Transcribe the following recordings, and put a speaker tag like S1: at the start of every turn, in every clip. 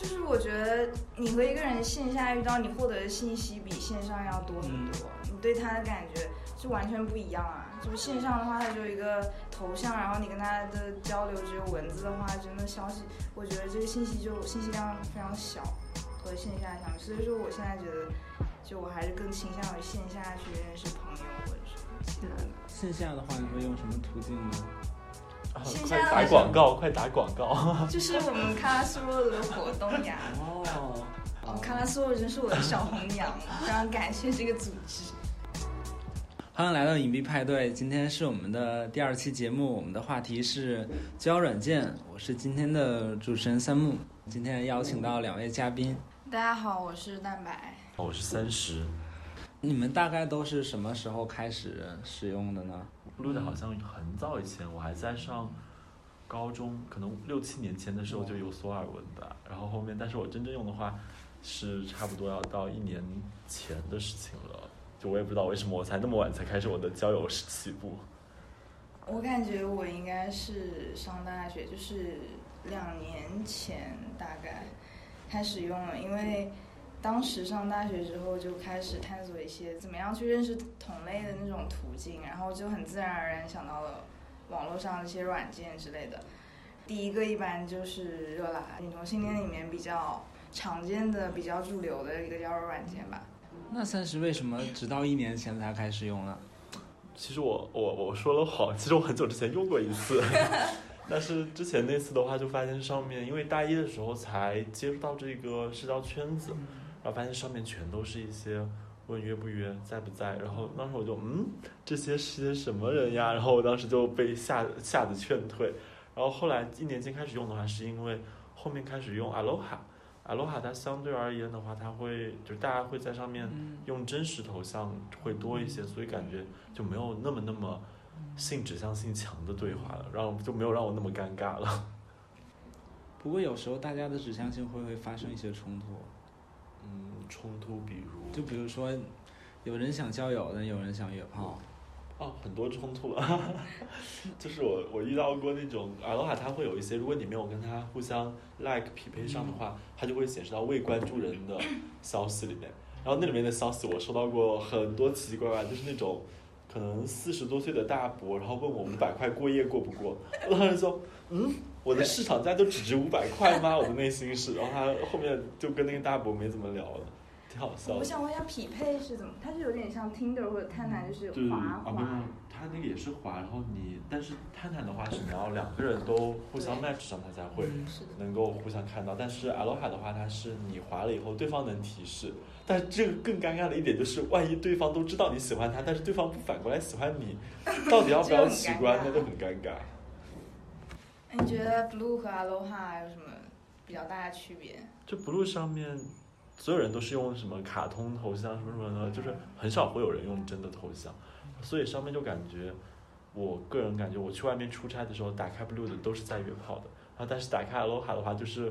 S1: 就是我觉得你和一个人线下遇到，你获得的信息比线上要多很多，你对他的感觉是完全不一样啊。就是线上的话，它就一个头像，然后你跟他的交流只有文字的话，真的消息，我觉得这个信息就信息量非常小，和线下相比。所以说，我现在觉得，就我还是更倾向于线下去认识朋友或者什么其他的。
S2: 线下的话，你会用什么途径呢？
S3: 快打广告，快打广告！
S1: 就是我们卡拉苏洛的活动呀。
S2: 哦，
S1: 哦，卡拉苏洛真是我的小红娘，非常感谢这个组织。
S2: 欢迎来到隐蔽派对，今天是我们的第二期节目，我们的话题是交友软件。我是今天的主持人三木，今天邀请到两位嘉宾，
S1: 大家好，我是蛋白。
S3: 我是三十，
S2: 你们大概都是什么时候开始使用的呢？
S3: 录的好像很早以前，我还在上高中，可能六七年前的时候就有所耳闻吧。然后后面，但是我真正用的话，是差不多要到一年前的事情了。就我也不知道为什么我才那么晚才开始我的交友起步。
S1: 我感觉我应该是上大学，就是两年前大概开始用了，因为当时上大学之后就开始探索一些怎么样去认识同类的那种途径，然后就很自然而然想到了网络上的一些软件之类的。第一个一般就是热拉，女同性恋里面比较常见的、比较主流的一个交友软件吧。
S2: 那三十为什么直到一年前才开始用呢？
S3: 其实我我我说了谎，其实我很久之前用过一次，但是之前那次的话就发现上面，因为大一的时候才接触到这个社交圈子，然后发现上面全都是一些问约不约，在不在，然后当时我就嗯，这些是些什么人呀？然后我当时就被吓吓得劝退，然后后来一年级开始用的话，是因为后面开始用 Aloha。Aloha 它相对而言的话，它会就是大家会在上面用真实头像会多一些，所以感觉就没有那么那么性指向性强的对话了，让就没有让我那么尴尬了。
S2: 不过有时候大家的指向性会不会发生一些冲突？
S3: 嗯，冲突比如
S2: 就比如说，有人想交友，但有人想约炮。
S3: 哦，很多冲突啊，就是我我遇到过那种 Aloha，它会有一些，如果你没有跟他互相 like 匹配上的话，它就会显示到未关注人的消息里面。然后那里面的消息我收到过很多奇奇怪怪，就是那种可能四十多岁的大伯，然后问我五百块过夜过不过？我当时说，嗯，我的市场价就只值五百块吗？我的内心是，然后他后面就跟那个大伯没怎么聊了。挺好笑的。
S1: 我想问一下，匹配是怎么？它是有点像 Tinder 或者探探，就是
S3: 就是
S1: 滑滑。
S3: 它那个也是滑，然后你，但是探探的话是你要两个人都互相 match 上，它才会。能够互相看到。但是 Aloha 的话，它是你滑了以后，对方能提示。但是这个更尴尬的一点就是，万一对方都知道你喜欢他，但是对方不反过来喜欢你，到底要不要取关，那就很尴尬。
S1: 你觉得 Blue 和 Aloha 有什么比较大的区别？
S3: 就 Blue 上面，所有人都是用什么卡通头像什么什么的，就是很少会有人用真的头像，所以上面就感觉，我个人感觉，我去外面出差的时候，打开 Blue 的都是在约炮的，然后但是打开 Aloha 的话，就是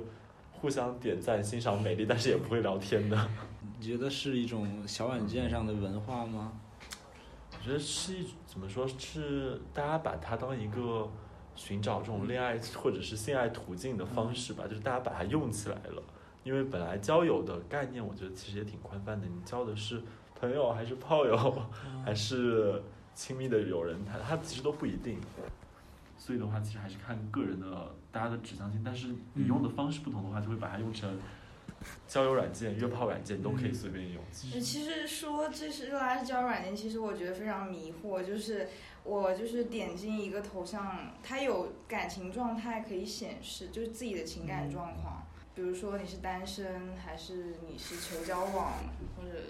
S3: 互相点赞、欣赏美丽，但是也不会聊天的。
S2: 你觉得是一种小软件上的文化吗？
S3: 我觉得是一怎么说是大家把它当一个寻找这种恋爱或者是性爱途径的方式吧，就是大家把它用起来了。因为本来交友的概念，我觉得其实也挺宽泛的，你交的是朋友还是炮友，还是亲密的友人，他他其实都不一定。所以的话，其实还是看个人的大家的指向性，但是你用的方式不同的话，就会把它用成交友软件、约炮软件，都可以随便用。其实
S1: 其实说这是热拉是交友软件，其实我觉得非常迷惑。就是我就是点进一个头像，它有感情状态可以显示，就是自己的情感状况，比如说你是单身，还是你是求交往，或者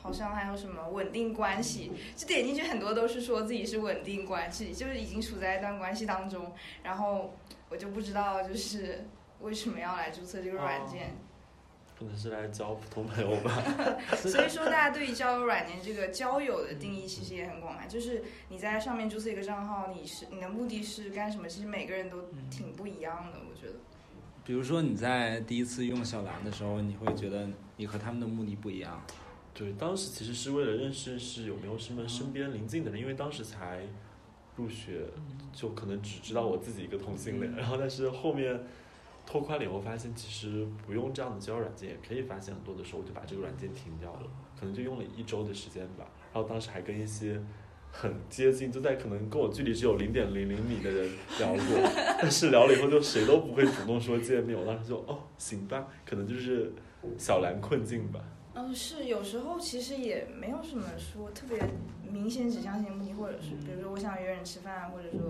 S1: 好像还有什么稳定关系。就点进去很多都是说自己是稳定关系，就是已经处在一段关系当中。然后我就不知道就是为什么要来注册这个软件。
S3: 可能是来交普通朋友吧。
S1: 所以说，大家对于交友软件这个交友的定义其实也很广泛，就是你在上面注册一个账号，你是你的目的是干什么？其实每个人都挺不一样的，我觉得。
S2: 比如说你在第一次用小蓝的时候，你会觉得你和他们的目的不一样。
S3: 对，当时其实是为了认识认识有没有什么身边邻近的人，因为当时才入学，就可能只知道我自己一个同性恋，然后但是后面拓宽了以后发现，其实不用这样的交友软件也可以发现很多的时候，我就把这个软件停掉了，可能就用了一周的时间吧。然后当时还跟一些很接近，就在可能跟我距离只有零点零零米的人聊过，但是聊了以后就谁都不会主动说见面。我当时就哦，行吧，可能就是小蓝困境吧。
S1: 嗯，是有时候其实也没有什么说特别明显指向性目的，或者是比如说我想约人吃饭，或者说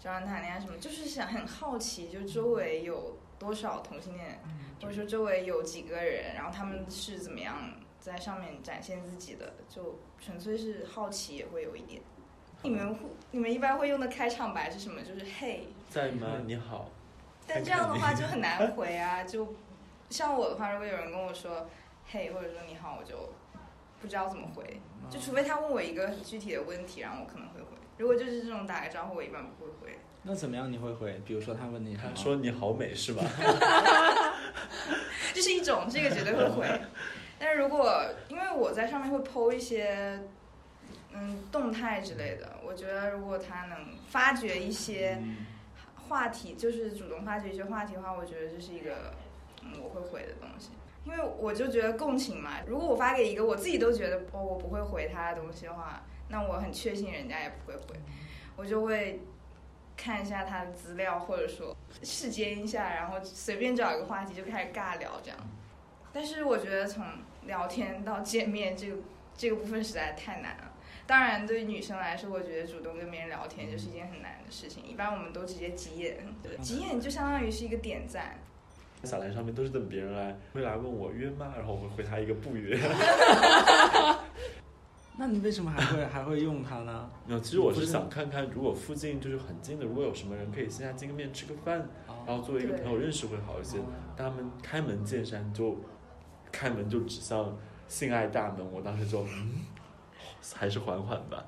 S1: 找人谈恋爱什么，就是想很好奇，就周围有多少同性恋，或者说周围有几个人，然后他们是怎么样在上面展现自己的，就纯粹是好奇也会有一点。你们会你们一般会用的开场白是什么？就是嘿，
S3: 在吗？你好。
S1: 但这样的话 就很难回啊，就像我的话，如果有人跟我说。嘿，或者说你好，我就不知道怎么回，就除非他问我一个很具体的问题，然后我可能会回。如果就是这种打个招呼，我一般不会回。
S2: 那怎么样你会回？比如说他问你，
S3: 他说你好美是吧？
S1: 这是一种，这个绝对会回。但是如果因为我在上面会 PO 一些嗯动态之类的，我觉得如果他能发掘一些话题，就是主动发掘一些话题的话，我觉得这是一个嗯我会回的东西。因为我就觉得共情嘛，如果我发给一个我自己都觉得哦我不会回他的东西的话，那我很确信人家也不会回，我就会看一下他的资料，或者说试监一下，然后随便找一个话题就开始尬聊这样。但是我觉得从聊天到见面这个这个部分实在太难了。当然对于女生来说，我觉得主动跟别人聊天就是一件很难的事情，一般我们都直接急眼，急眼就相当于是一个点赞。
S3: 小蓝上面都是等别人来会来问我约吗？然后我会回他一个不约。
S2: 那你为什么还会还会用它呢？
S3: 没有，其实我是想看看，如果附近就是很近的，如果有什么人可以线下见个面吃个饭，然后作为一个朋友认识会好一些。但他们开门见山就开门就指向性爱大门，我当时就嗯，还是缓缓吧。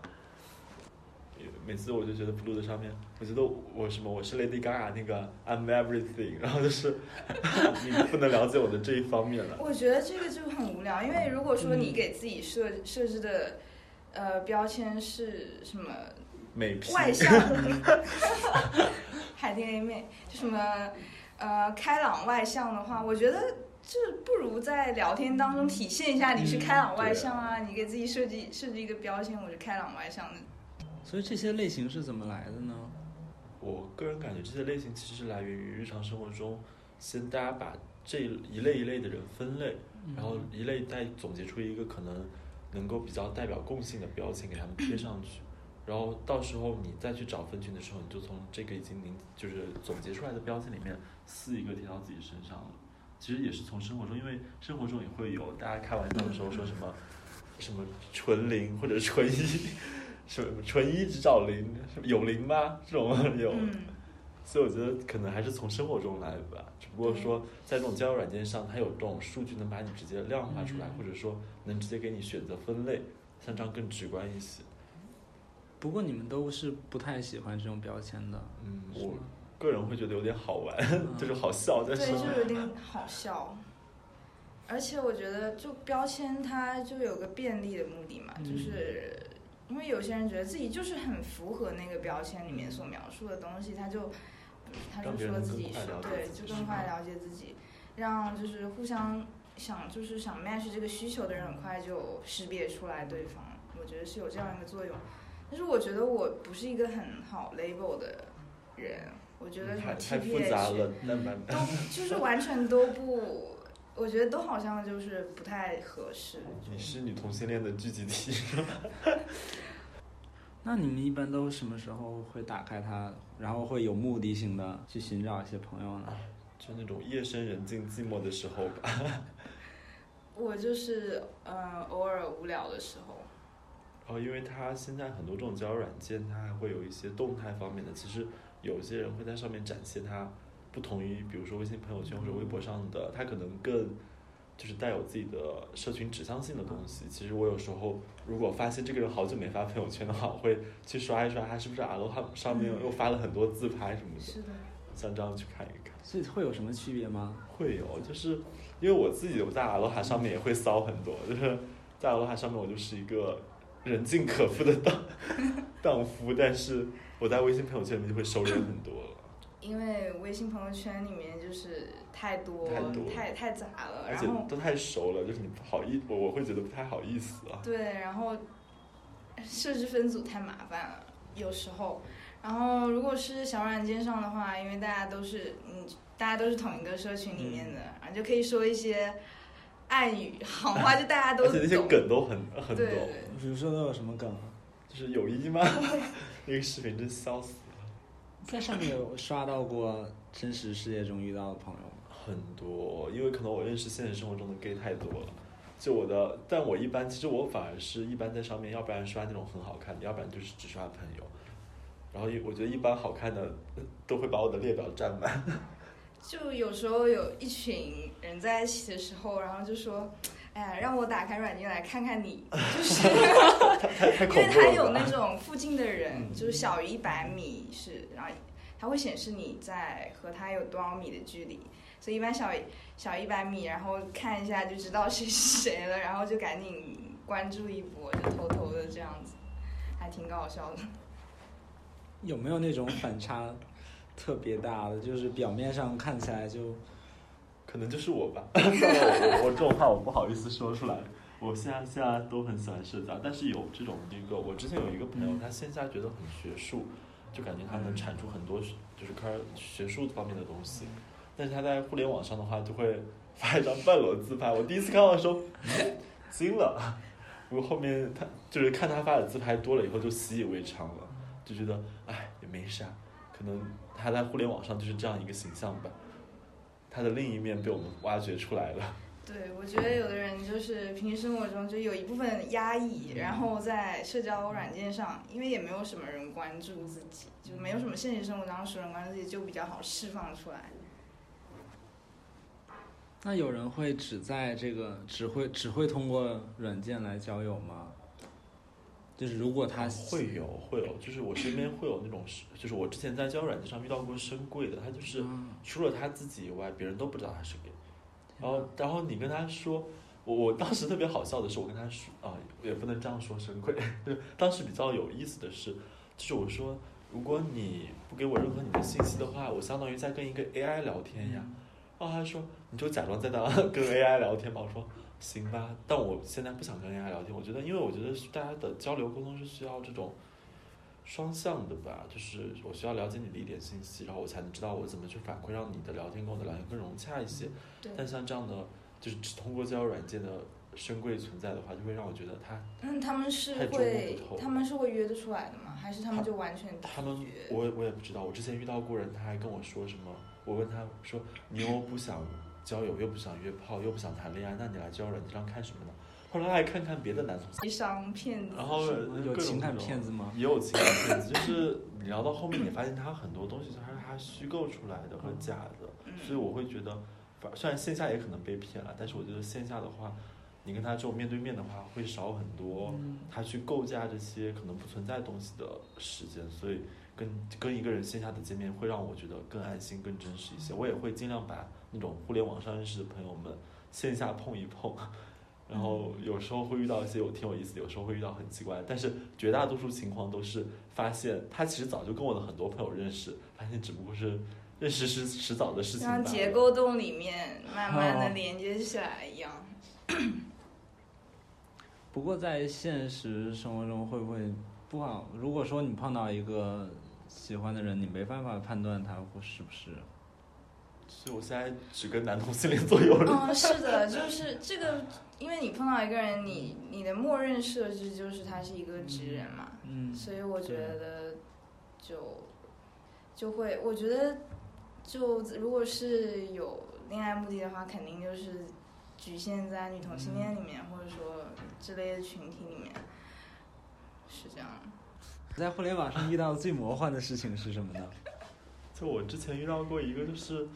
S3: 每次我就觉得 blue 的上面，我觉得我什么我是 Lady Gaga 那个 I'm everything，然后就是 你不能了解我的这一方面了。
S1: 我觉得这个就很无聊，因为如果说你给自己设设置的呃标签是什么
S3: 美皮
S1: 外向，海淀 A 妹就什么呃开朗外向的话，我觉得这不如在聊天当中体现一下你是开朗外向啊，你给自己设计设计一个标签，我是开朗外向的。
S2: 所以这些类型是怎么来的呢？
S3: 我个人感觉这些类型其实是来源于日常生活中，先大家把这一类一类的人分类，然后一类再总结出一个可能能够比较代表共性的标签给他们贴上去，然后到时候你再去找分群的时候，你就从这个已经凝就是总结出来的标签里面撕一个贴到自己身上了。其实也是从生活中，因为生活中也会有大家开玩笑的时候说什么什么纯零或者纯一。什么纯一只找零，有零吗？这种有，所以我觉得可能还是从生活中来吧。只不过说，在这种交友软件上，它有这种数据能把你直接量化出来，或者说能直接给你选择分类，像这样更直观一些。
S2: 不过你们都是不太喜欢这种标签的，
S3: 嗯，我个人会觉得有点好玩，就是好笑，但是
S1: 对，就有点好笑。而且我觉得，就标签它就有个便利的目的嘛，就是。因为有些人觉得自己就是很符合那个标签里面所描述的东西，他就他就说自己是对，就更快了解自己，让就是互相想就是想 match 这个需求的人很快就识别出来对方，我觉得是有这样一个作用。但是我觉得我不是一个很好 label 的人，我觉得什么 T P H 都 就是完全都不。我觉得都好像就是不太合适。
S3: 你是女同性恋的聚集体。
S2: 那你们一般都什么时候会打开它，然后会有目的性的去寻找一些朋友呢？
S3: 就那种夜深人静、寂寞的时候吧。
S1: 我就是呃，偶尔无聊的时候。
S3: 哦，因为它现在很多这种交友软件，它还会有一些动态方面的。其实有些人会在上面展现他。不同于比如说微信朋友圈或者微博上的，他可能更就是带有自己的社群指向性的东西。其实我有时候如果发现这个人好久没发朋友圈的话，我会去刷一刷他是不是阿罗哈上面又发了很多自拍什么的。
S1: 是的。
S3: 像这样去看一看。
S2: 所以会有什么区别吗？
S3: 会有，就是因为我自己我在阿罗哈上面也会骚很多，就是在阿罗哈上面我就是一个人尽可夫的荡 荡夫，但是我在微信朋友圈里面就会收敛很多了。
S1: 因为微信朋友圈里面就是太多
S3: 太多
S1: 太太杂了，
S3: 而且
S1: 然后
S3: 都太熟了，就是你不好意，我我会觉得不太好意思啊。
S1: 对，然后设置分组太麻烦了，有时候。然后如果是小软件上的话，因为大家都是嗯，大家都是同一个社群里面的，然后就可以说一些暗语、行话，就大家都
S3: 而且那些。梗都很很懂，
S1: 对
S2: 比如说都有什么梗啊？
S3: 就是友谊吗？那个视频真笑死了。
S2: 在上面有刷到过真实世界中遇到的朋友吗？
S3: 很多，因为可能我认识现实生活中的 gay 太多了。就我的，但我一般其实我反而是一般在上面，要不然刷那种很好看的，要不然就是只刷朋友。然后一我觉得一般好看的呃都会把我的列表占满。
S1: 就有时候有一群人在一起的时候，然后就说：“哎呀，让我打开软件来看看你。”就是因。为它有那种附近的人，
S3: 嗯
S1: 就是小于一百米是，然后它会显示你在和他有多少米的距离，所以一般小于小一百米，然后看一下就知道谁是谁了，然后就赶紧关注一波，就偷偷的这样子，还挺搞笑的。
S2: 有没有那种反差特别大的？就是表面上看起来就
S3: 可能就是我吧。算了，我我这种话我不好意思说出来。我现在现在都很喜欢社交，但是有这种那个，我之前有一个朋友，
S2: 嗯
S3: 他线下觉得很学术，就感觉他能产出很多就是开学术方面的东西，但是他在互联网上的话，就会 发一张半裸自拍。我第一次看到的时候，嗯惊了。不过后面他就是看他发的自拍多了以后，就习以为常了，就觉得哎也没啥，可能他在互联网上就是这样一个形象吧。他的另一面被我们挖掘出来了。
S1: 对，我觉得有的人就是平时生活中就有一部分压抑，然后在社交软件上，因为也没有什么人关注自己，就没有什么现实生活当中人关注自己，就比较好释放出来。
S2: 那有人会只在这个只会只会通过软件来交友吗？就是如果他
S3: 会有会有，就是我身边会有那种是，就是我之前在交友软件上遇到过深贵的，他就是
S2: 嗯
S3: 除了他自己以外，别人都不知道他是 gay。然后然后你跟他说，我我当时特别好笑的是，我跟他说啊，也不能这样说深贵，就是当时比较有意思的是，就是我说，如果你不给我任何你的信息的话，我相当于在跟一个 AI 聊天呀。然后他说，你就假装在那 跟 AI 聊天吧。我说行吧，但我现在不想跟人家聊天。我觉得，因为我觉得大家的交流沟通是需要这种双向的吧，就是我需要了解你的一点信息，然后我才能知道我怎么去反馈，让你的聊天跟我的聊天更融洽一些。
S1: 对，
S3: 但像这样的，就是只通过交友软件的深贵存在的话，就会让我觉得他
S1: 嗯，他们是会，他们是会约得出来的吗？还是他们就完全拒
S3: 他们？我我也不知道，我之前遇到过人，他还跟我说什么，我问他说你又不想交友，又不想约炮，又不想谈恋爱，那你来交友软件上看什么呢？后来还看看别的男同
S1: 微商骗子，
S3: 然后
S2: 有情感骗子吗？
S3: 也有情感骗子，就是你聊到后面，你发现他很多东西他是他虚构出来的和假的，
S1: 嗯。
S3: 所以我会觉得，反虽然线下也可能被骗了，但是我觉得线下的话，你跟他这种面对面的话，会少很多
S2: 嗯。
S3: 他去构架这些可能不存在东西的时间，所以跟跟一个人线下的见面会让我觉得更安心、更真实一些。我也会尽量把那种互联网上认识的朋友们线下碰一碰。然后有时候会遇到一些有挺有意思的，有时候会遇到很奇怪的，但是绝大多数情况都是发现他其实早就跟我的很多朋友认识，发现只不过是认识是迟早的事情。
S1: 像结构洞里面慢慢的
S2: 哦
S1: 连接起来一样。
S2: 不过在现实生活中会不会不好？如果说你碰到一个喜欢的人，你没办法判断他会是不是。
S3: 所以我现在只跟男同性恋做友了。
S1: 嗯，是的，就是这个，因为你碰到一个人，你你的默认设置就是他是一个直人嘛，
S2: 嗯，
S1: 所以我觉得就就会，我觉得就如果是有恋爱目的的话，肯定就是局限在女同性恋里面，或者说之类的群体里面，是这样。
S2: 在互联网上遇到最魔幻的事情是什么呢？
S3: 就我之前遇到过一个，就是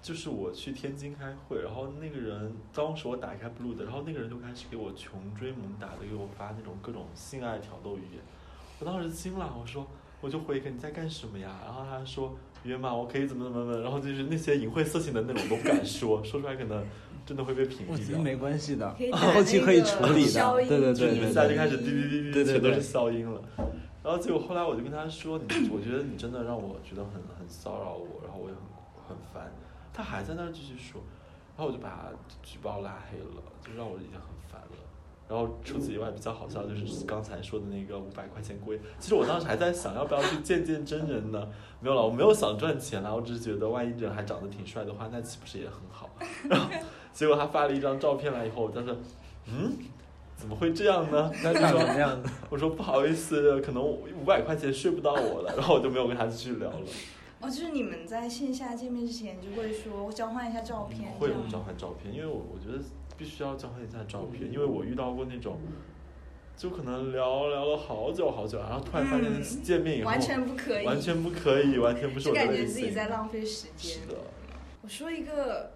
S3: 就是我去天津开会，然后那个人当时我打开 Blue 的，然后那个人就开始给我穷追猛打的给我发那种各种性爱挑逗语言，我当时惊了，我说我就回一个你在干什么呀？然后他说约嘛，我可以怎么怎么怎么，然后就是那些淫秽色情的那种都不敢说，说出来可能真的会被屏蔽
S2: 没关系的后期可以处理的。对对
S3: 就
S2: 对对
S3: 一下就。开始滴滴滴滴，
S2: 对对对
S3: 全都是消音了。然后结果后来我就跟他说，你 我觉得你真的让我觉得很很骚扰我，然后我也很很烦。他还在那儿继续说，然后我就把他举报拉黑了，就让我已经很烦了。然后除此以外，比较好笑就是刚才说的那个五百块钱龟。其实我当时还在想要不要去见见真人呢，没有了，我没有想赚钱了，我只是觉得万一人还长得挺帅的话，那岂不是也很好？然后结果他发了一张照片来以后，我当时，嗯，怎么会这样呢？那就说
S2: 这样的，
S3: 我说不好意思，可能五百块钱睡不到我了，然后我就没有跟他继续聊了。
S1: 哦，就是你们在线下见面之前就会说交换一下照片，
S3: 会有交换照片，因为我我觉得必须要交换一下照片，因为我遇到过那种，就可能聊聊了好久好久，然后突然发现见面以后
S1: 完全不可以，
S3: 完全不可以，完全不是我的
S1: 感觉自己在浪费时间。
S3: 是的。
S1: 我说一个，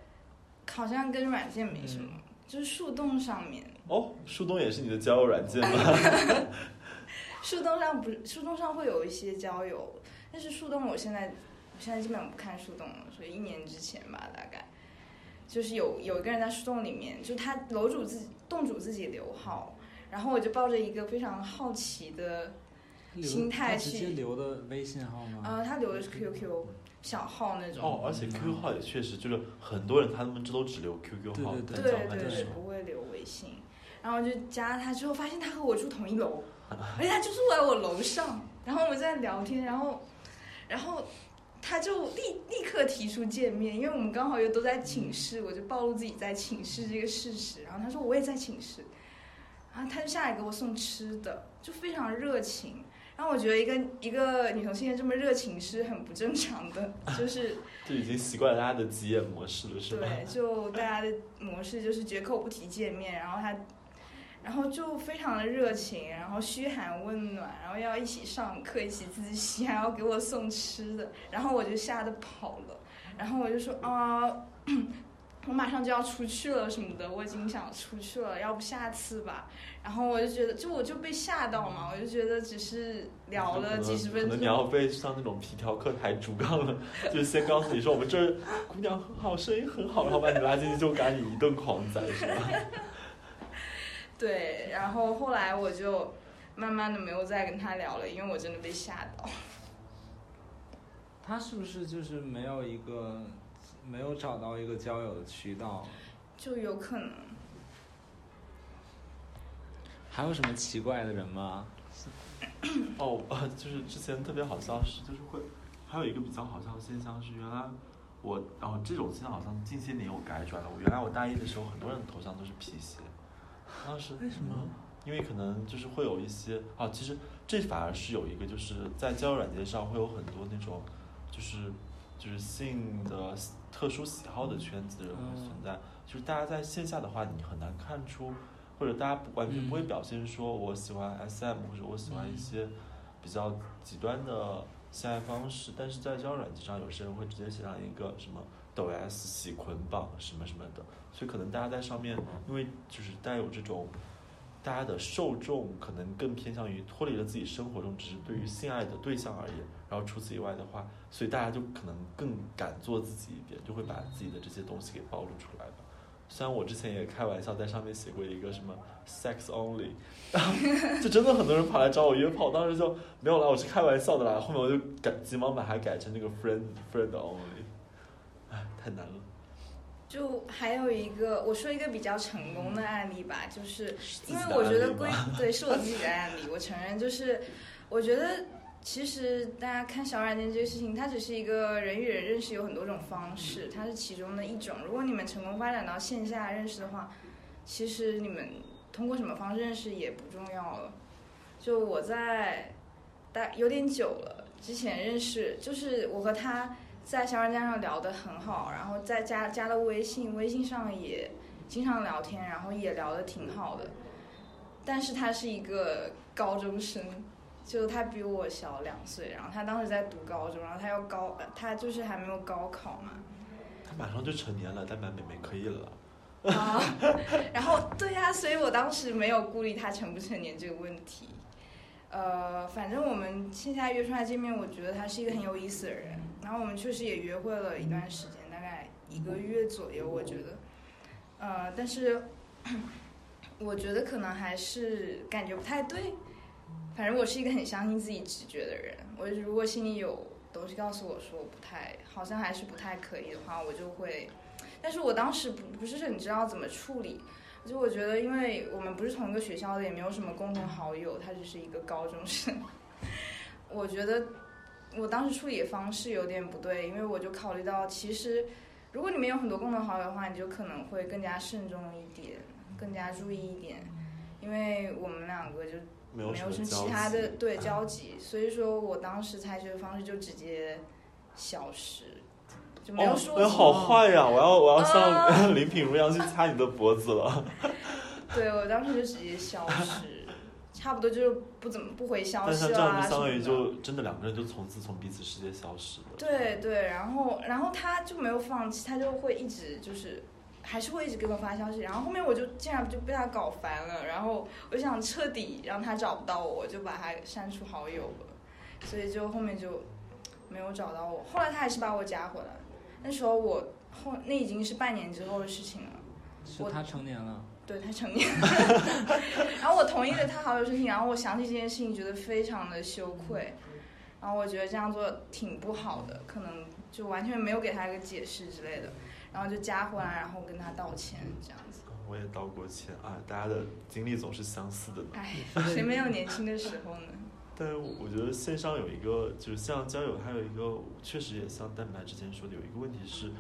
S1: 好像跟软件没什么，就是树洞上面。
S3: 哦，树洞也是你的交友软件吗？
S1: 树洞上不，树洞上会有一些交友，但是树洞我现在。我现在基本上不看树洞了，所以一年之前吧，大概就是有有一个人在树洞里面，就他楼主自己洞主自己留号，然后我就抱着一个非常好奇的心态去。
S2: 直接留的微信号吗？
S1: 呃，他留的是 QQ 小号那种。
S3: 哦，而且 QQ 号也确实就是很多人他们这都只留 QQ 号，
S1: 对对对，不会留微信。然后就加他之后，发现他和我住同一楼，而且他就住在我楼上。然后我们在聊天，然后然后。他就立立刻提出见面，因为我们刚好又都在寝室，我就暴露自己在寝室这个事实。然后他说我也在寝室，然后他就下来给我送吃的，就非常热情。然后我觉得一个一个女同性恋这么热情是很不正常的，就 是
S3: 就已经习惯了大家的急眼模式了，是
S1: 吧？对，就大家的模式就是绝口不提见面，然后他。然后就非常的热情，然后嘘寒问暖，然后要一起上课，一起自习，还要给我送吃的，然后我就吓得跑了，然后我就说啊，我马上就要出去了什么的，我已经想出去了，要不下次吧。然后我就觉得，就我就被吓到嘛，我就觉得只是聊了几十分钟，
S3: 可能你要被上那种皮条课抬竹杠了，就先告诉你说我们这儿姑娘很好，声音很好，然后把你拉进去就赶你一顿狂宰，是吧？
S1: 对，然后后来我就慢慢的没有再跟他聊了，因为我真的被吓到。
S2: 他是不是就是没有一个没有找到一个交友的渠道？
S1: 就有可能。
S2: 还有什么奇怪的人吗？
S3: 哦，就是之前特别好笑是，就是会还有一个比较好笑的现象是，原来我，然后这种现象好像近些年有改转了。我原来我大一的时候，很多人头像都是皮鞋。当时
S2: 为什么？
S3: 因为可能就是会有一些啊，其实这反而是有一个，就是在交友软件上会有很多那种，就是就是性的特殊喜好的圈子的人会存在。就是大家在线下的话，你很难看出，或者大家完全不会表现说我喜欢 SM 或者我喜欢一些比较极端的性爱方式。但是在交友软件上，有些人会直接写上一个什么抖 S 喜捆绑什么什么的。所以可能大家在上面，因为就是带有这种，大家的受众可能更偏向于脱离了自己生活中只是对于性爱的对象而言，然后除此以外的话，所以大家就可能更敢做自己一点，就会把自己的这些东西给暴露出来吧。虽然我之前也开玩笑在上面写过一个什么 sex only，就真的很多人跑来找我约炮，当时就没有了，我是开玩笑的啦。后面我就改急忙把它改成那个 friend friend only，唉，太难了。
S1: 就还有一个，我说一个比较成功的案例吧，就是因为我觉得归对是我自己的案例，我承认就是我觉得其实大家看小软件这个事情，它只是一个人与人认识有很多种方式，它是其中的一种。如果你们成功发展到线下认识的话，其实你们通过什么方式认识也不重要了。就我在大有点久了之前认识，就是我和他。在小软件上聊得很好，然后再加加了微信，微信上也经常聊天，然后也聊得挺好的。但是他是一个高中生，就他比我小两岁，然后他当时在读高中，然后他要高，他就是还没有高考嘛。
S3: 他马上就成年了，但买妹妹可以了。
S1: 啊，然后对呀，所以我当时没有顾虑他成不成年这个问题。呃，反正我们线下约出来见面，我觉得他是一个很有意思的人。然后我们确实也约会了一段时间，大概一个月左右，我觉得。呃，但是我觉得可能还是感觉不太对。反正我是一个很相信自己直觉的人。我如果心里有东西告诉我说我不太，好像还是不太可以的话，我就会。但是我当时不不是很知道怎么处理，就我觉得，因为我们不是同一个学校的，也没有什么共同好友，他只是一个高中生。我觉得我当时处理的方式有点不对，因为我就考虑到，其实如果你们有很多共同好友的话，你就可能会更加慎重一点，更加注意一点，因为我们两个就。没有什么其他的对交集，所以说我当时采取的方式就直接消失，就没有说。
S3: 哎，好坏呀！我要我要像 林品如一样去掐你的脖子了。
S1: 对，我当时就直接消失，差不多就是不怎么不回消息
S3: 啊。这样就相当于就真的两个人就从此从彼此世界消失了。
S1: 对对，然后然后他就没有放弃，他就会一直就是。还是会一直给我发消息，然后后面我就竟然就被他搞烦了，然后我想彻底让他找不到我，就把他删除好友了，所以就后面就没有找到我。后来他还是把我加回来，那时候我后那已经是半年之后的事情了。
S2: 是他成年了？
S1: 对他成年了。然后我同意了他好友申请，然后我想起这件事情觉得非常的羞愧，然后我觉得这样做挺不好的，可能就完全没有给他一个解释之类的。然后就加回来，然后跟他道歉，这样子。
S3: 我也道过歉啊，大家的经历总是相似的。
S1: 哎，谁没有年轻的时候呢？
S3: 但是我觉得线上有一个，就是像交友，还有一个确实也像蛋白之前说的，有一个问题是，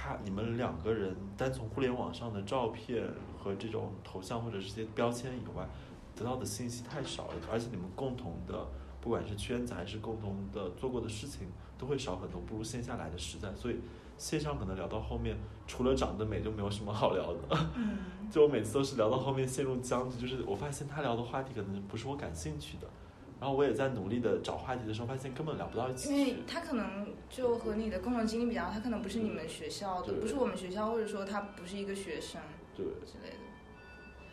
S3: 他你们两个人单从互联网上的照片和这种头像或者是些标签以外，得到的信息太少了，而且你们共同的不管是圈子还是共同的做过的事情都会少很多，不如线下来的实在，所以。线上可能聊到后面，除了长得美就没有什么好聊的。嗯，就我每次都是聊到后面陷入僵局，就是我发现他聊的话题可能不是我感兴趣的，然后我也在努力的找话题的时候，发现根本聊不到一起。
S1: 因为他可能就和你的共同经历比较，他可能不是你们学校的，不是我们学校，或者说他不是一个学生，
S3: 对
S1: 之类的。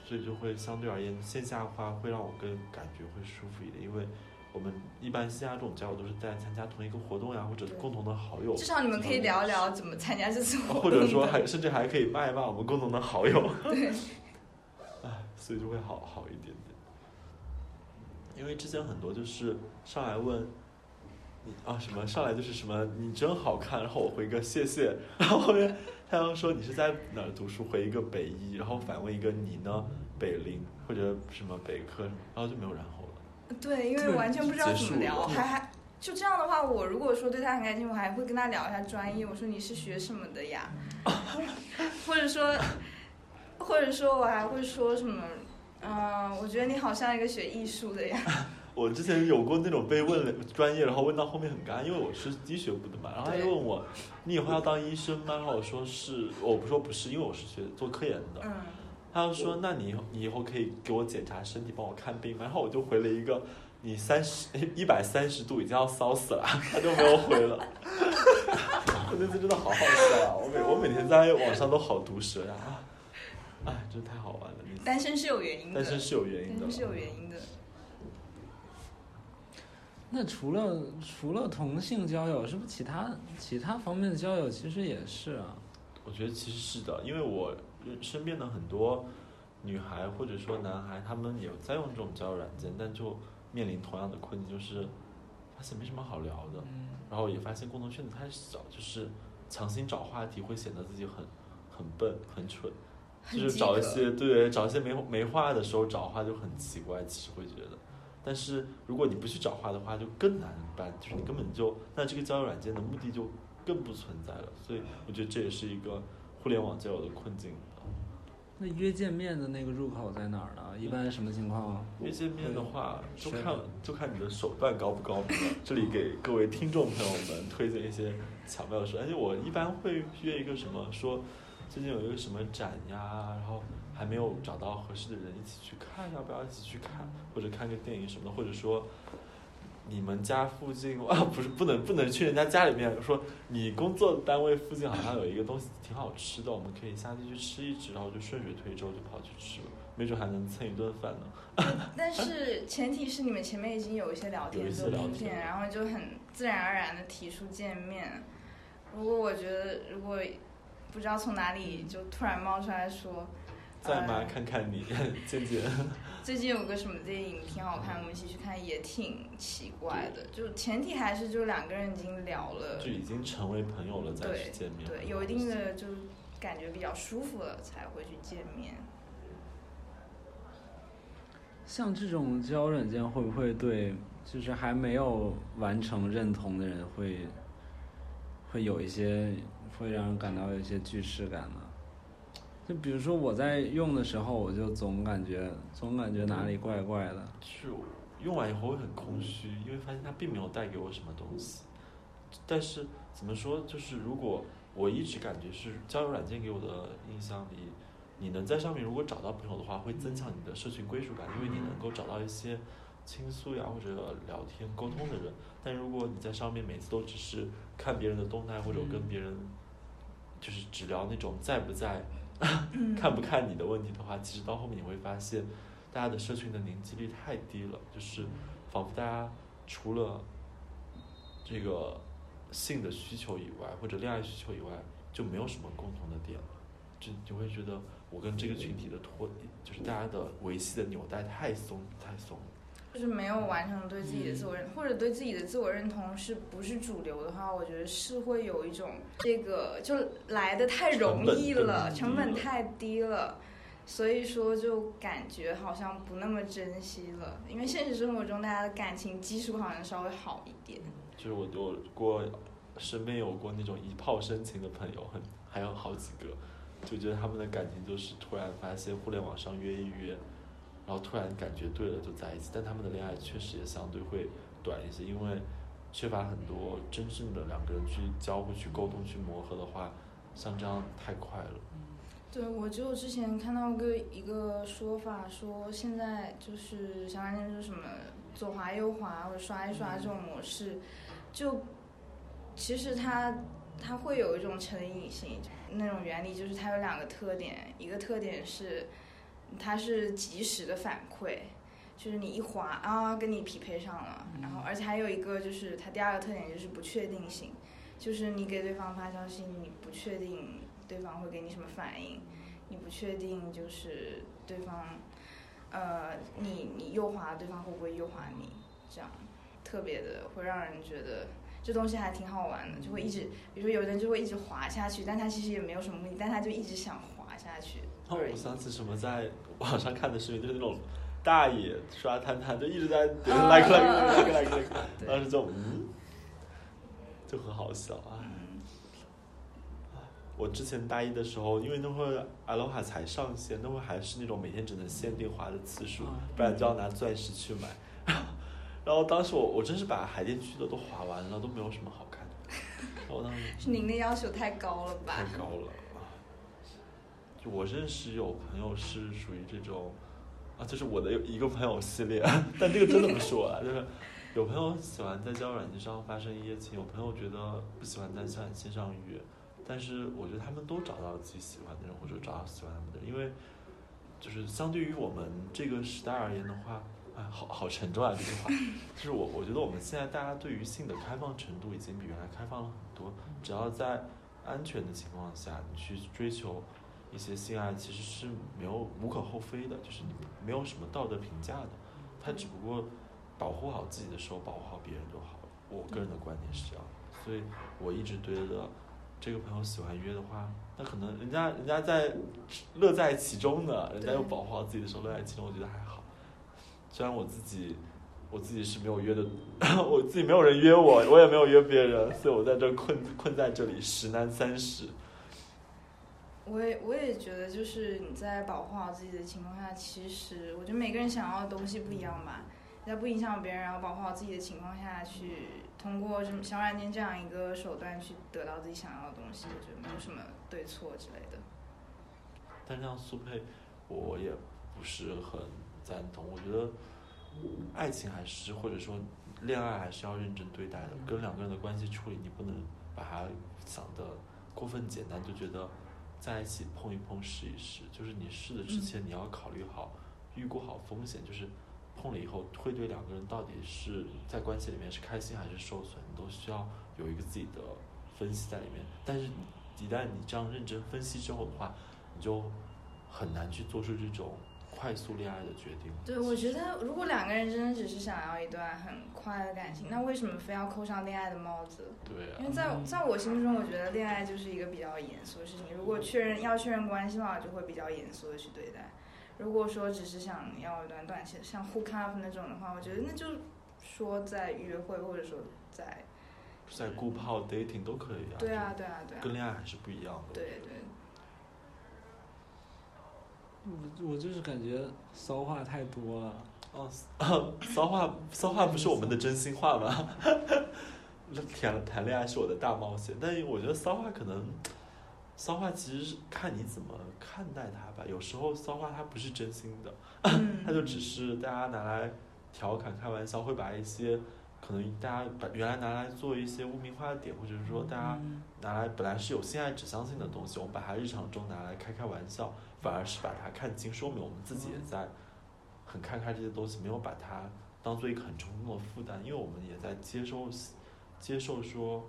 S3: 所以就会相对而言，线下的话会让我更感觉会舒服一点，因为。我们一般线下这种交流都是在参加同一个活动呀，或者共同的好友。
S1: 至少你们可以聊一聊怎么参加这次活动。
S3: 或者说还甚至还可以骂一骂我们共同的好友。
S1: 对。
S3: 唉，所以就会好好一点点。因为之前很多就是上来问你啊什么，上来就是什么你真好看，然后我回个谢谢，然后后面他又说你是在哪儿读书，回一个北一，然后反问一个你呢，北林或者什么北科，然后就没有然后了。
S1: 对，因为完全不知道怎么聊，还还就这样的话，我如果说对他很感兴趣，我还会跟他聊一下专业。我说你是学什么的呀？或者说，或者说我还会说什么？嗯，我觉得你好像一个学艺术的呀。
S3: 我之前有过那种被问专业，然后问到后面很尴尬，因为我是医学部的嘛，然后他就问我，你以后要当医生吗？然后我说是，我不说不是，因为我是学做科研的。
S1: 嗯。
S3: 他就说：“那你你以后可以给我检查身体，帮我看病吗？”然后我就回了一个：“你三十 一百三十度已经要烧死了。”他就没有回了。我那次真的好好笑啊！我每我每天在网上都好毒舌呀！哎，真的太好玩了。
S1: 单身是有原因的。
S3: 单身是有原因的。
S1: 是有原因的。
S2: 那除了除了同性交友，是不是其他其他方面的交友其实也是啊？
S3: 我觉得其实是的，因为我。身边的很多女孩或者说男孩，他们也在用这种交友软件，但就面临同样的困境，就是发现没什么好聊的，然后也发现共同圈子太小，就是强行找话题会显得自己很很笨很蠢，就是找一些对找一些没没话的时候找话就很奇怪，其实会觉得，但是如果你不去找话的话，就更难办，就是你根本就那这个交友软件的目的就更不存在了，所以我觉得这也是一个互联网交友的困境。
S2: 那约见面的那个入口在哪儿呢？一般什么情况？
S3: 啊约见面的话，就看就看你的手段高不高明。这里给各位听众朋友们推荐一些巧妙的事，而且我一般会约一个什么，说最近有一个什么展呀，然后还没有找到合适的人一起去看，要不要一起去看，或者看个电影什么的，或者说。你们家附近啊，不是不能不能去人家家里面说，你工作单位附近好像有一个东西挺好吃的，我们可以下去去吃一吃，然后就顺水推舟就跑去吃了，没准还能蹭一顿饭
S1: 呢。但是前提是你们前面已经有一些聊天的聊天，然后就很自然而然的提出见面。如果我觉得如果不知道从哪里就突然冒出来说。
S3: 在吗？
S1: 呃
S3: 看看你，见见。
S1: 最近有个什么电影挺好看，我们一起去看，也挺奇怪的。就前提还是就两个人已经聊了
S3: 就，已经成为朋友了，再
S1: 对
S3: 去见面。
S1: 对，有一定的就感觉比较舒服了才会去见面。
S2: 像这种交友软件会不会对就是还没有完成认同的人会会有一些会让人感到有一些距视感呢？就比如说我在用的时候，我就总感觉总感觉哪里怪怪的。
S3: 是用完以后会很空虚，因为发现它并没有带给我什么东西。但是怎么说，就是如果我一直感觉是交友软件给我的印象里，你能在上面如果找到朋友的话，会增强你的社群归属感，因为你能够找到一些倾诉呀或者聊天沟通的人。但如果你在上面每次都只是看别人的动态，或者跟别人就是只聊那种在不在、看不看你的问题的话，其实到后面你会发现，大家的社群的凝聚力太低了，就是仿佛大家除了这个性的需求以外，或者恋爱需求以外，就没有什么共同的点了。就你会觉得我跟这个群体的脱，就是大家的维系的纽带太松太松了。
S1: 就是没有完成对自己的自我认，或者对自己的自我认同是不是主流的话，我觉得是会有一种这个就来的太容易了，成
S3: 成本
S1: 太低了，所以说就感觉好像不那么珍惜了。因为现实生活中大家的感情基础好像稍微好一点。
S3: 就是我有过身边有过那种一炮深情的朋友，很还有好几个，就觉得他们的感情就是突然发现互联网上约一约，然后突然感觉对了就在一起，但他们的恋爱确实也相对会短一些，因为缺乏很多真正的两个人去交互、去沟通、去磨合的话，像这样太快了。
S1: 对，我就之前看到个一个说法，说现在就是相当于就是什么左滑右滑或者刷一刷这种模式，就其实它它会有一种成瘾性，那种原理就是它有两个特点，一个特点是它是及时的反馈。就是你一滑啊，跟你匹配上了，然后而且还有一个就是它第二个特点就是不确定性，就是你给对方发消息，你不确定对方会给你什么反应，你不确定就是对方，呃，你你右滑对方会不会右滑你，这样特别的会让人觉得这东西还挺好玩的，就会一直，比如说有的人就会一直滑下去，但他其实也没有什么目的，但他就一直想滑下去而已
S3: 然后我。上次什么，在网上看的视频，就是那种大爷刷探探，就一直在点
S1: 嗯
S3: like
S1: 嗯
S3: like
S1: 嗯
S3: like like like，当时就嗯，就很好笑啊。
S1: 嗯
S3: 我之前大一的时候，因为那会儿 Aloha 才上线，那会儿还是那种每天只能限定滑的次数，不然就要拿钻石去买。然后当时我我真是把海淀区的都滑完了，都没有什么好看的。然后当时
S1: 是您的要求太高了吧？
S3: 太高了。我认识有朋友是属于这种，啊，就是我的一个朋友系列，但这个真的不是我啊，就是有朋友喜欢在交友软件上发生一夜情，有朋友觉得不喜欢在线线上约，但是我觉得他们都找到自己喜欢的人，或者找到喜欢他们的人，因为就是相对于我们这个时代而言的话，哎，好好沉重啊这句话，就是我我觉得我们现在大家对于性的开放程度已经比原来开放了很多，只要在安全的情况下，你去追求一些性爱，其实是没有无可厚非的，就是你没有什么道德评价的，他只不过保护好自己的时候保护好别人就好了。我个人的观点是这样，所以我一直觉得这个朋友喜欢约的话，那可能人家人家在乐在其中呢，人家又保护好自己的时候乐在其中，我觉得还好。虽然我自己我自己是没有约的，我自己没有人约我，我也没有约别人，所以我在这困困在这里，十男三十。
S1: 我也我也觉得，就是你在保护好自己的情况下，其实我觉得每个人想要的东西不一样吧。在不影响别人，然后保护好自己的情况下去，通过什么小软件这样一个手段去得到自己想要的东西，我觉得没有什么对错之类的。
S3: 但像速配，我也不是很赞同。我觉得爱情还是或者说恋爱还是要认真对待的，跟两个人的关系处理，你不能把它想的过分简单，就觉得在一起碰一碰试一试。就是你试的之前，你要考虑好、预估好风险，就是碰了以后会对两个人到底是在关系里面是开心还是受损，你都需要有一个自己的分析在里面。但是一旦你这样认真分析之后的话，你就很难去做出这种快速恋爱的决定。
S1: 对，我觉得如果两个人真的只是想要一段很快的感情，那为什么非要扣上恋爱的帽子？
S3: 对啊
S1: 因为在在我心中，我觉得恋爱就是一个比较严肃的事情。如果确认要确认关系的话，就会比较严肃的去对待。如果说只是想要一段短期的，像 hook up 那种的话，我觉得那就说在约会或者说在
S3: 在顾泡 dating 都可以啊。
S1: 对啊对啊对啊
S3: 跟恋爱还是不一样的。
S1: 对对，
S2: 我我就是感觉骚话太多了。
S3: 哦，骚话骚话不是我们的真心话吗？谈谈恋爱是我的大冒险，但是我觉得骚话可能，骚话其实是看你怎么看待它吧。有时候骚话它不是真心的，
S1: 嗯
S3: 它就只是大家拿来调侃、开玩笑，会把一些可能大家把原来拿来做一些污名化的点，或者是说大家
S2: 嗯。
S3: 拿来本来是有性爱指向性的东西，我们把它日常中拿来开开玩笑，反而是把它看清，说明我们自己也在很看开这些东西，没有把它当做一个很沉重的负担，因为我们也在接受接受说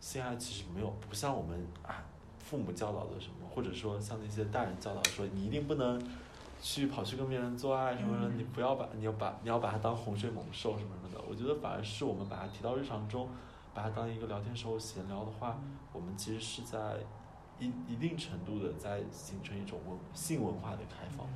S3: 性爱其实没有不像我们啊父母教导的什么，或者说像那些大人教导说你一定不能去跑去跟别人做爱什么的，
S1: 嗯
S3: 你不要把你要把你要把它当洪水猛兽什么什么的，我觉得反而是我们把它提到日常中。把它当一个聊天时候闲聊的话，我们其实是在一一定程度的在形成一种文性文化的开放。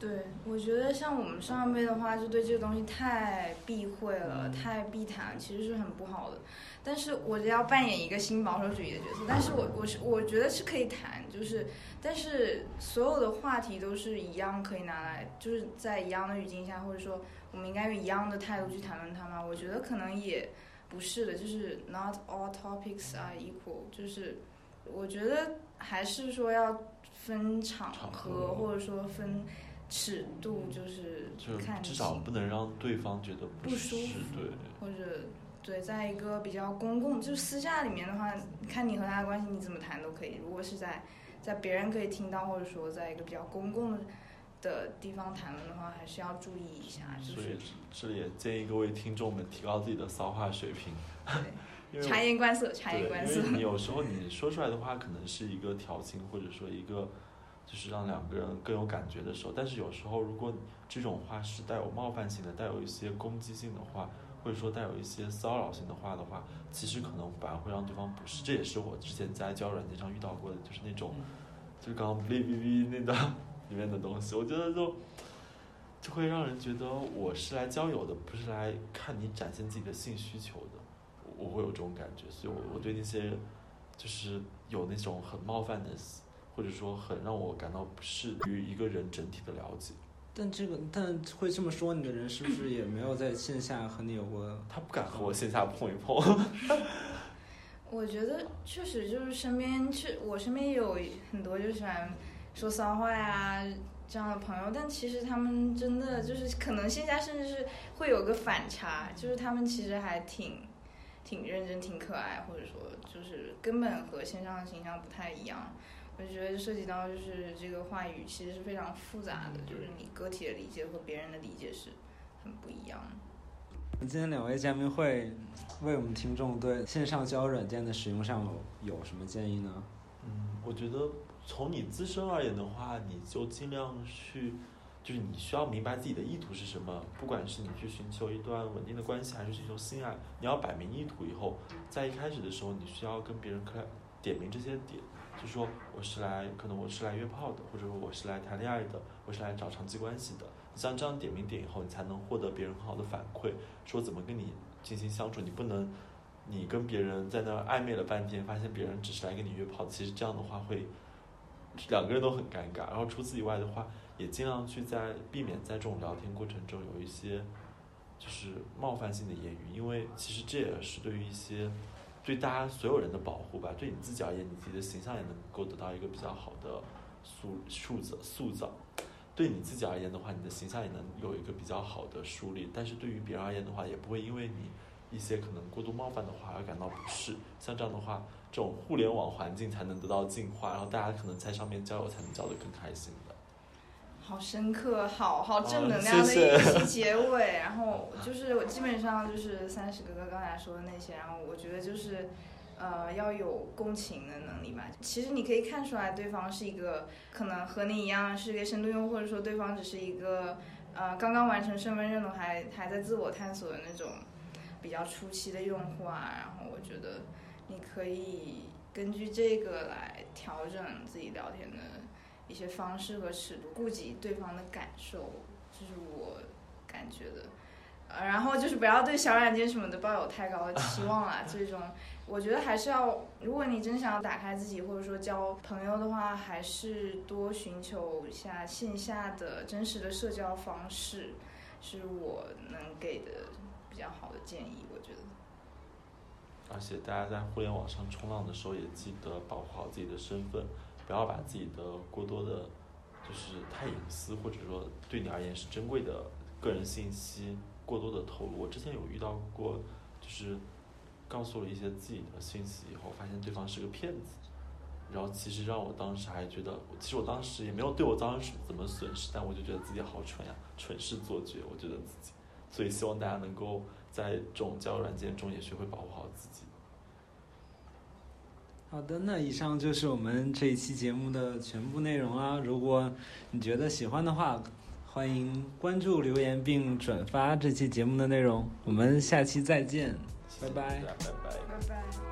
S1: 对，我觉得像我们上一辈的话，就对这个东西太避讳了，
S3: 嗯
S1: 太避谈，其实是很不好的。但是我就要扮演一个新保守主义的角色，但是我我是我觉得是可以谈，就是但是所有的话题都是一样可以拿来，就是在一样的语境下，或者说我们应该用一样的态度去谈论它吗？我觉得可能也不是的，就是 not all topics are equal，就是我觉得还是说要分场合或者说分尺度，就是
S3: 就
S1: 看
S3: 至少不能让对方觉得
S1: 不舒，服
S3: 对。
S1: 或者对，在一个比较公共，就私下里面的话，看你和他的关系，你怎么谈都可以。如果是在在别人可以听到，或者说在一个比较公共的的地方谈论的话，还是要注意一下，就
S3: 所以
S1: 是
S3: 这里也建议各位听众们提高自己的骚话水平，
S1: 对察言观色，察言观色，。
S3: 因为你有 时候你说出来的话可能是一个调情，或者说一个就是让两个人更有感觉的时候，但是有时候如果这种话是带有冒犯性的、带有一些攻击性的话，或者说带有一些骚扰性的话的话，其实可能反而会让对方不适。这也是我之前在交友软件上遇到过的，就是那种，就是刚刚 B B B 那段里面的东西，我觉得就就会让人觉得我是来交友的，不是来看你展现自己的性需求的。我我会有这种感觉，所以我我对那些就是有那种很冒犯的，或者说很让我感到不适于一个人整体的了解。
S2: 但这个，但会这么说你的人是不是也没有在线下和你有过？
S3: 他不敢和我线下碰一碰，
S1: 我觉得确实就是身边，是我身边有很多就喜欢说骚话呀这样的朋友，但其实他们真的就是可能线下甚至是会有个反差，就是他们其实还挺挺认真、挺可爱，或者说就是根本和线上的形象不太一样。我觉得涉及到就是这个话语其实是非常复杂的，就是你个体的理解和别人的理解是很不一样的。
S2: 今天两位嘉宾会为我们听众对线上交友软件的使用上有有什么建议呢？
S3: 嗯，我觉得从你自身而言的话，你就尽量去，就是你需要明白自己的意图是什么。不管是你去寻求一段稳定的关系，还是寻求性爱，你要摆明意图以后，在一开始的时候，你需要跟别人开点明这些点，就说我是来，可能我是来约炮的，或者说我是来谈恋爱的，我是来找长期关系的。像这样点名点以后，你才能获得别人很好的反馈，说怎么跟你进行相处。你不能，你跟别人在那暧昧了半天，发现别人只是来跟你约炮，其实这样的话会两个人都很尴尬。然后除此以外的话，也尽量去在避免在这种聊天过程中有一些就是冒犯性的言语，因为其实这也是对于一些对大家所有人的保护吧。对你自己而言，你自己的形象也能够得到一个比较好的塑塑造塑造。对你自己而言的话，你的形象也能有一个比较好的树立，但是对于别人而言的话，也不会因为你一些可能过度冒犯的话而感到不适。像这样的话，这种互联网环境才能得到净化，然后大家可能在上面交友才能交得更开心。
S1: 好深刻，好好正能
S3: 哦
S1: 量的一 期结尾。然后就是我基本上就是三十哥哥刚才说的那些，然后我觉得就是，呃，要有共情的能力吧。其实你可以看出来，对方是一个可能和你一样是一个深度用户，或者说对方只是一个呃刚刚完成身份认同，还还在自我探索的那种比较初期的用户啊。然后我觉得你可以根据这个来调整自己聊天的一些方式和尺度，顾及对方的感受，这是我感觉的。呃，然后就是不要对小软件什么的抱有太高的期望啦。最终，我觉得还是要，如果你真想要打开自己或者说交朋友的话，还是多寻求一下线下的真实的社交方式，是我能给的比较好的建议。我觉得。
S3: 而且大家在互联网上冲浪的时候，也记得保护好自己的身份，不要把自己的过多的，就是太隐私或者说对你而言是珍贵的个人信息。过多的透露，我之前有遇到过，就是告诉了一些自己的信息以后，发现对方是个骗子，然后其实让我当时还觉得，其实我当时也没有对我造成什怎么损失，但我就觉得自己好蠢呀，蠢事做绝，我觉得自己，所以希望大家能够在这种交友软件中也学会保护好自己。
S2: 好的，那以上就是我们这一期节目的全部内容啦。如果你觉得喜欢的话，欢迎关注、留言并转发这期节目的内容，我们下期再见，拜拜，
S3: 拜拜，
S1: 拜拜。